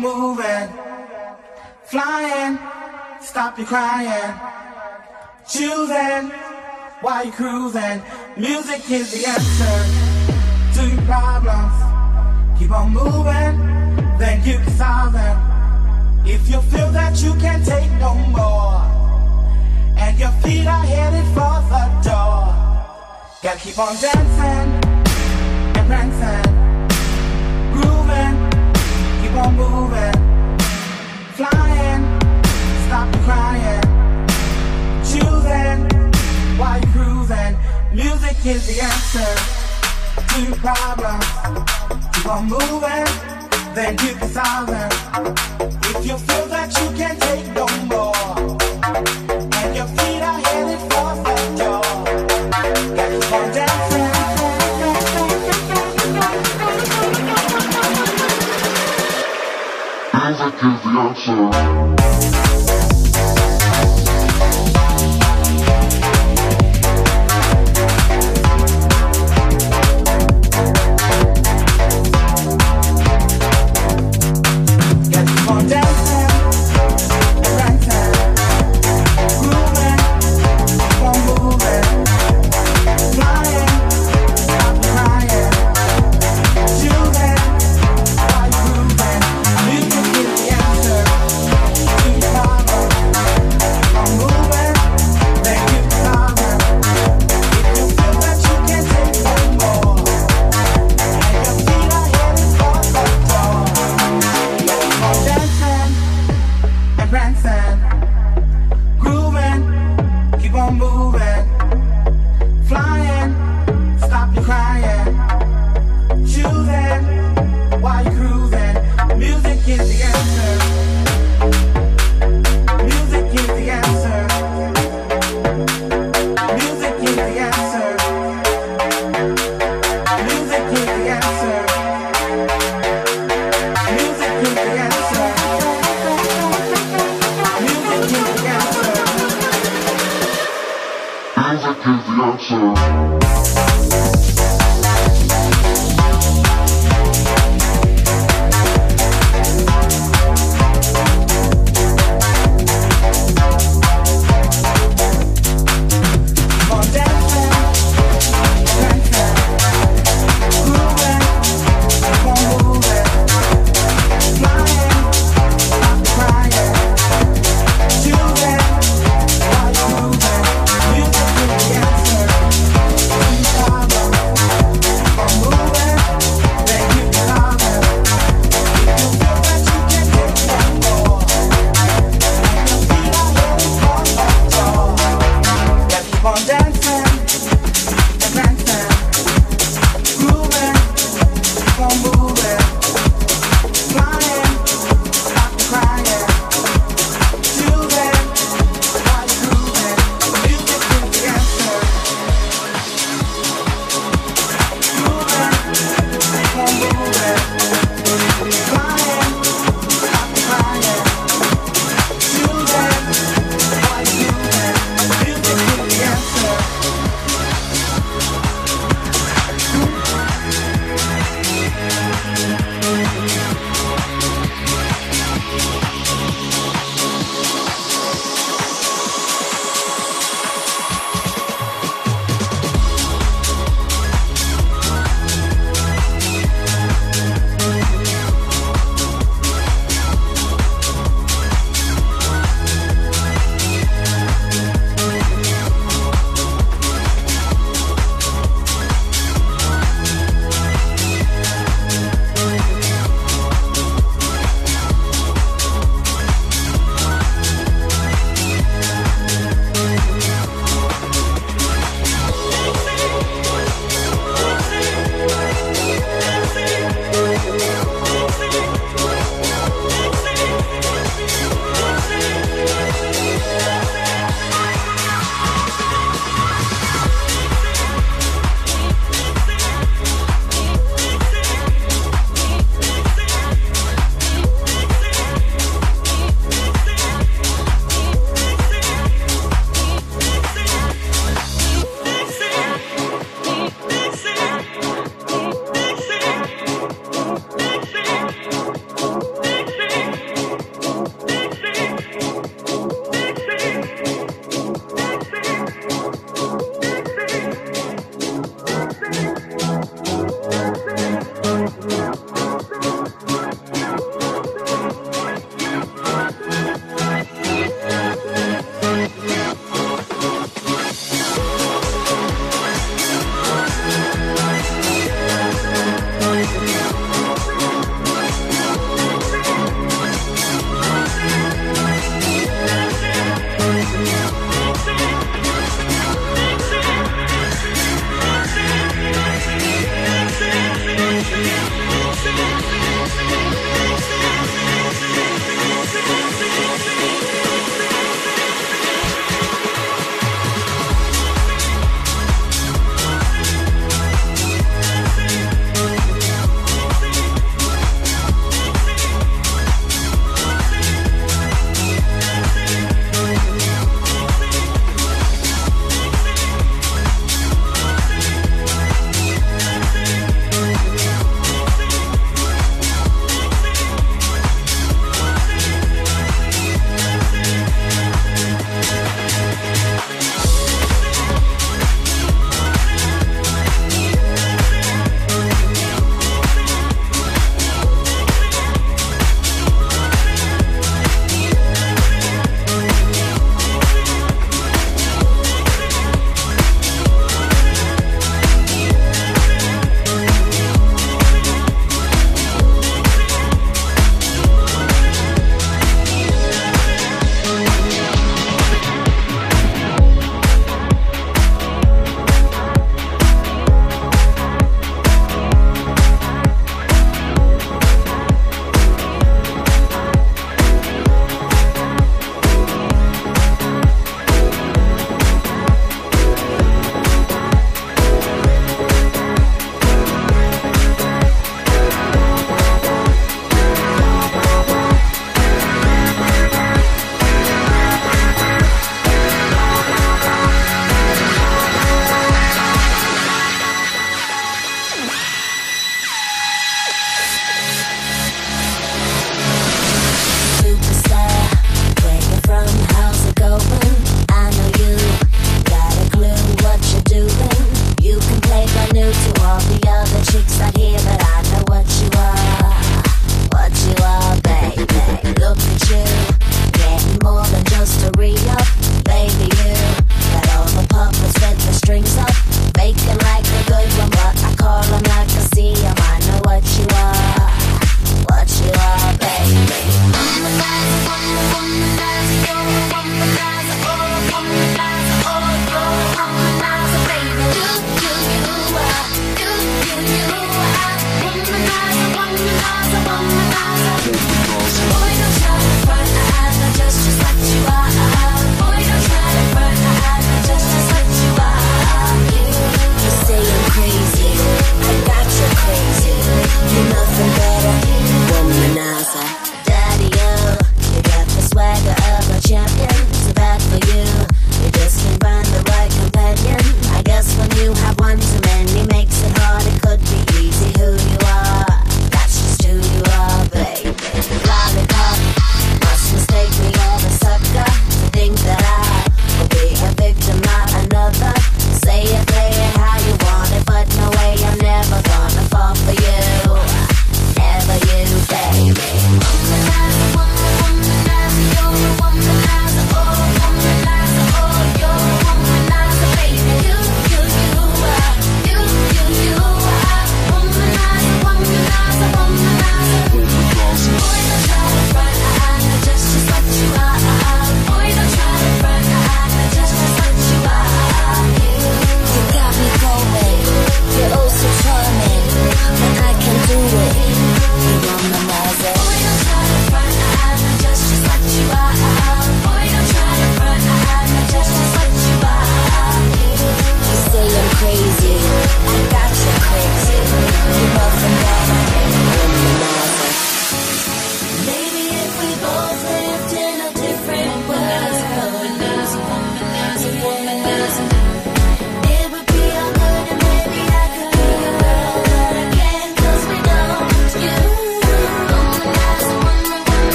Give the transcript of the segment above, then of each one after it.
moving, flying, stop your crying, choosing while you're cruising. Music is the answer to your problems. Keep on moving, then you can solve them. If you feel that you can't take no more, and your feet are headed for the door, gotta keep on dancing and prancing, keep on moving, flying, stop crying, choosing while you're cruising. Music is the answer to your problems. Keep on moving, then you can solve them. If you feel that you can't is the answer.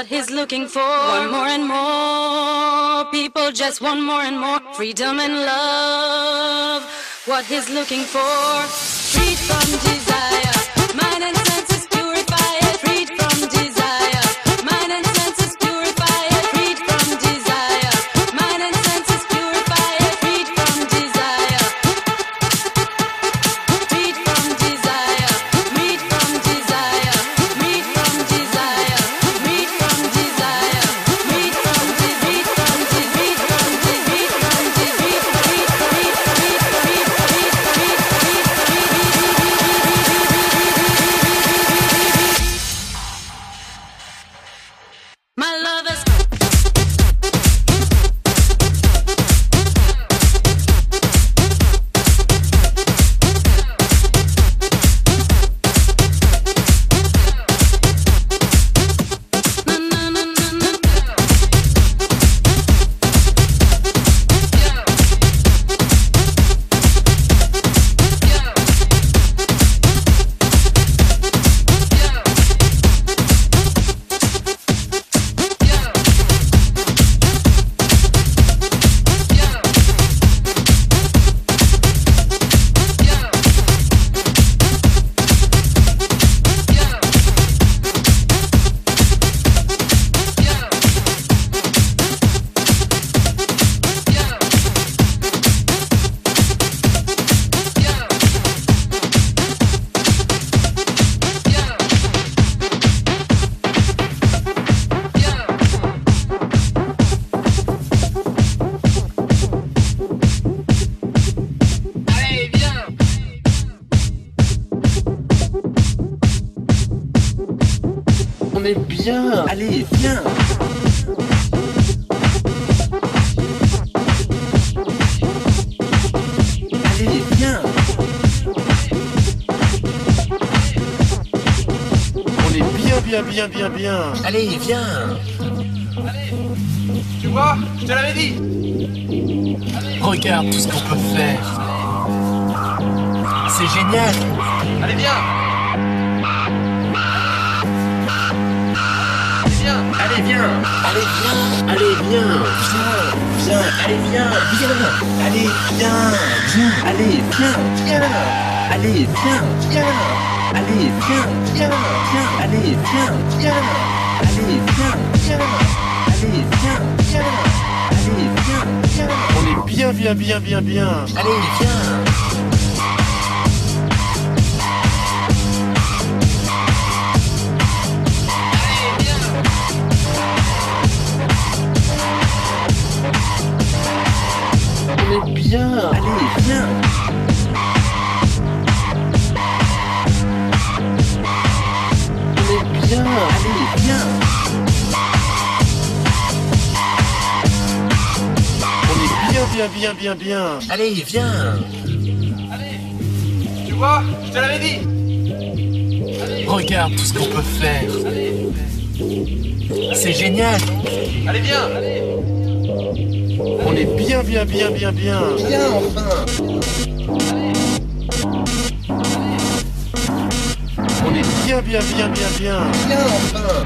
What he's looking for, want more and more. People just want more and more freedom and love. What he's looking for, freed from desire. Allez, viens. Allez, viens. On est bien, bien, bien, bien, bien. Allez, viens. Tu vois, je te l'avais dit. Regarde tout ce qu'on peut faire. C'est génial. Allez, viens. Allez, viens. Allez, viens. Allez, viens. Viens. Viens. Allez, viens. Viens. Allez, viens. Viens. Allez, viens. Viens. Allez, viens. Viens. Allez, viens. Viens. Viens. Allez, viens. Viens. Allez, viens. Viens. Allez, viens. Viens. Allez, viens. Viens. On est bien, bien, bien, bien, bien. Allez, viens. Bien, bien, bien, bien, bien. Allez, viens. Tu vois, je te l'avais dit. Regarde tout ce qu'on peut faire. C'est génial. Allez, viens. On est bien, bien, bien, bien, bien. Viens enfin. On est bien, bien, bien, bien, bien. Viens enfin.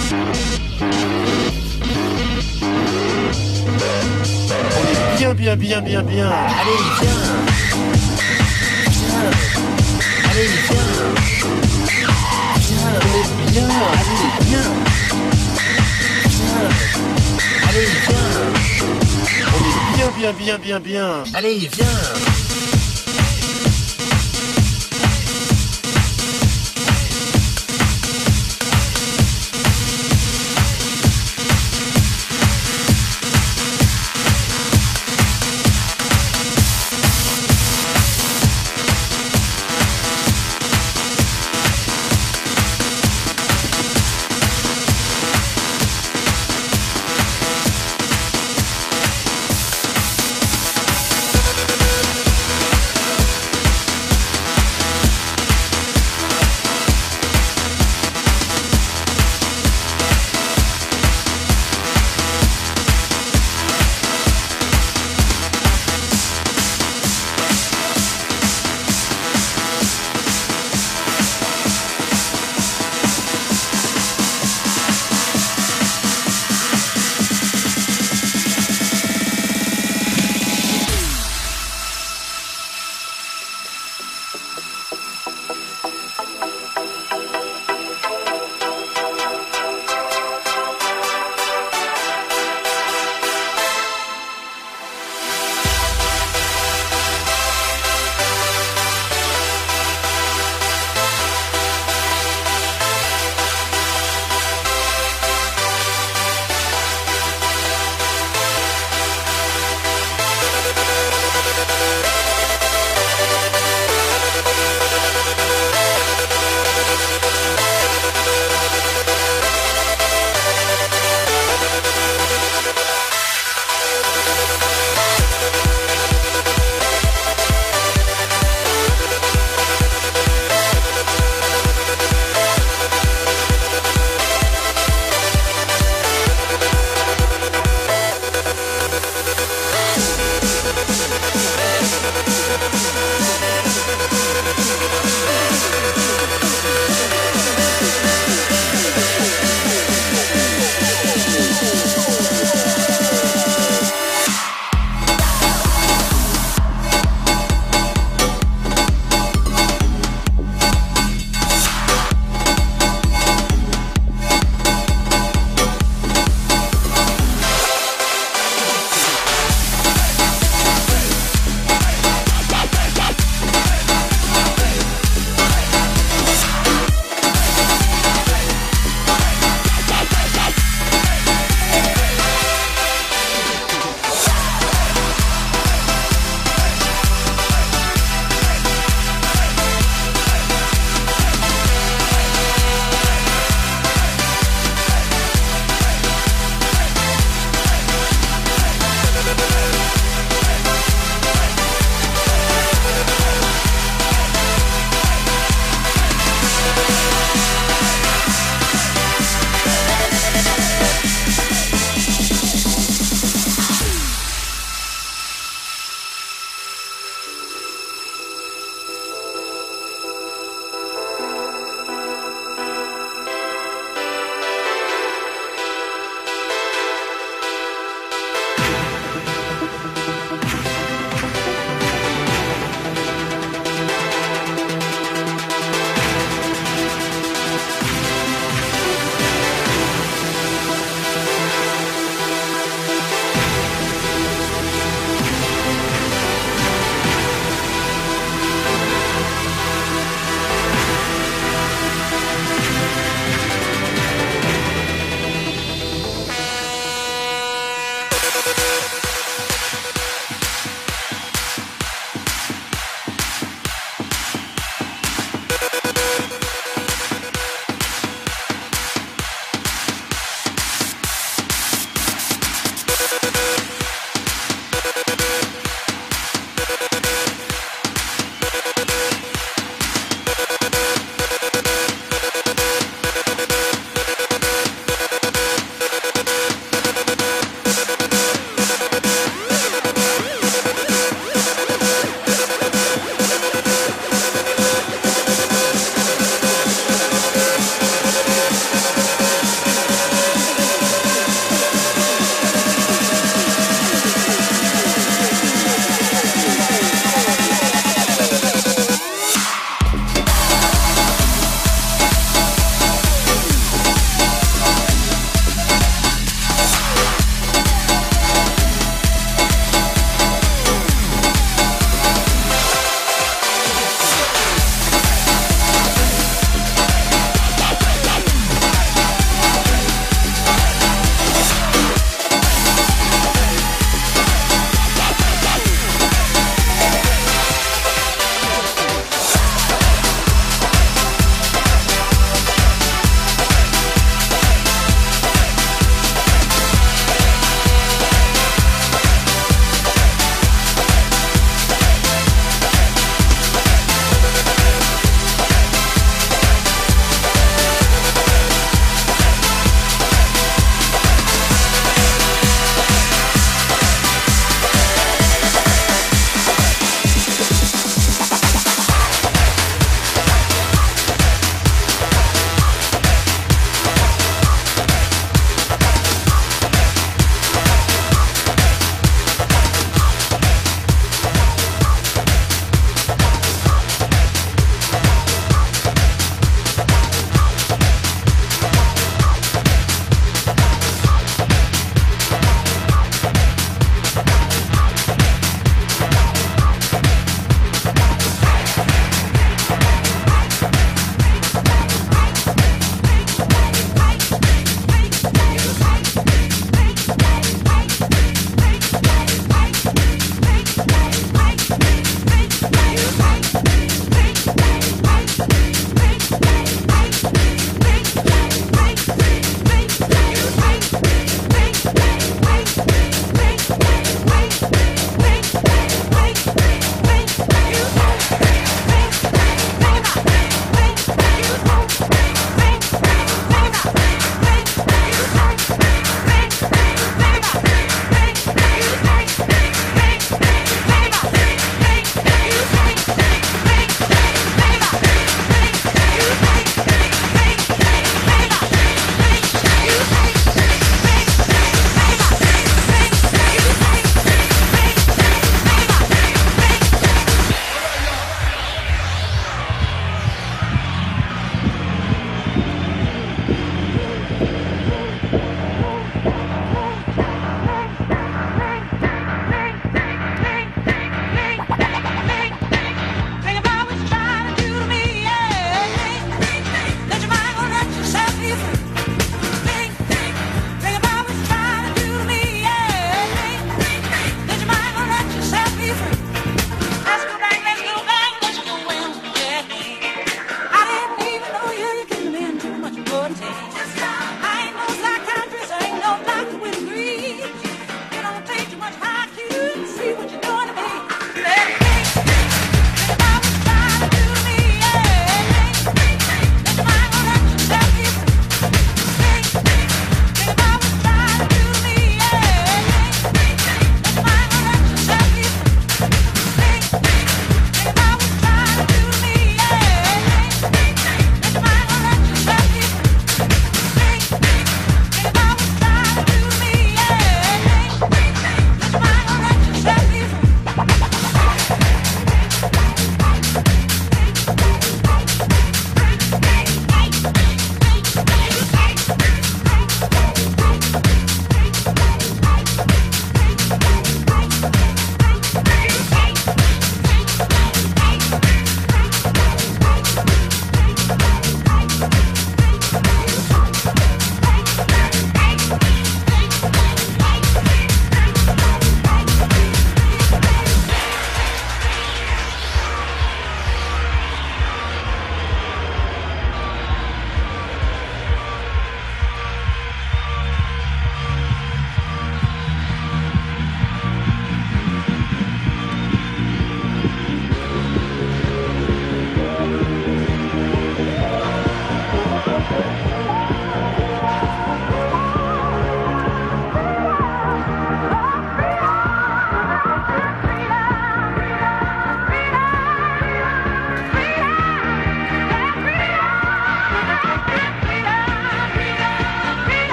Bien, bien, bien, bien, bien. Allez, viens. Viens. Allez, viens. Viens. Est bien. Allez, viens. Viens. Allez, viens. On est bien, bien, bien, bien, bien. Allez, viens.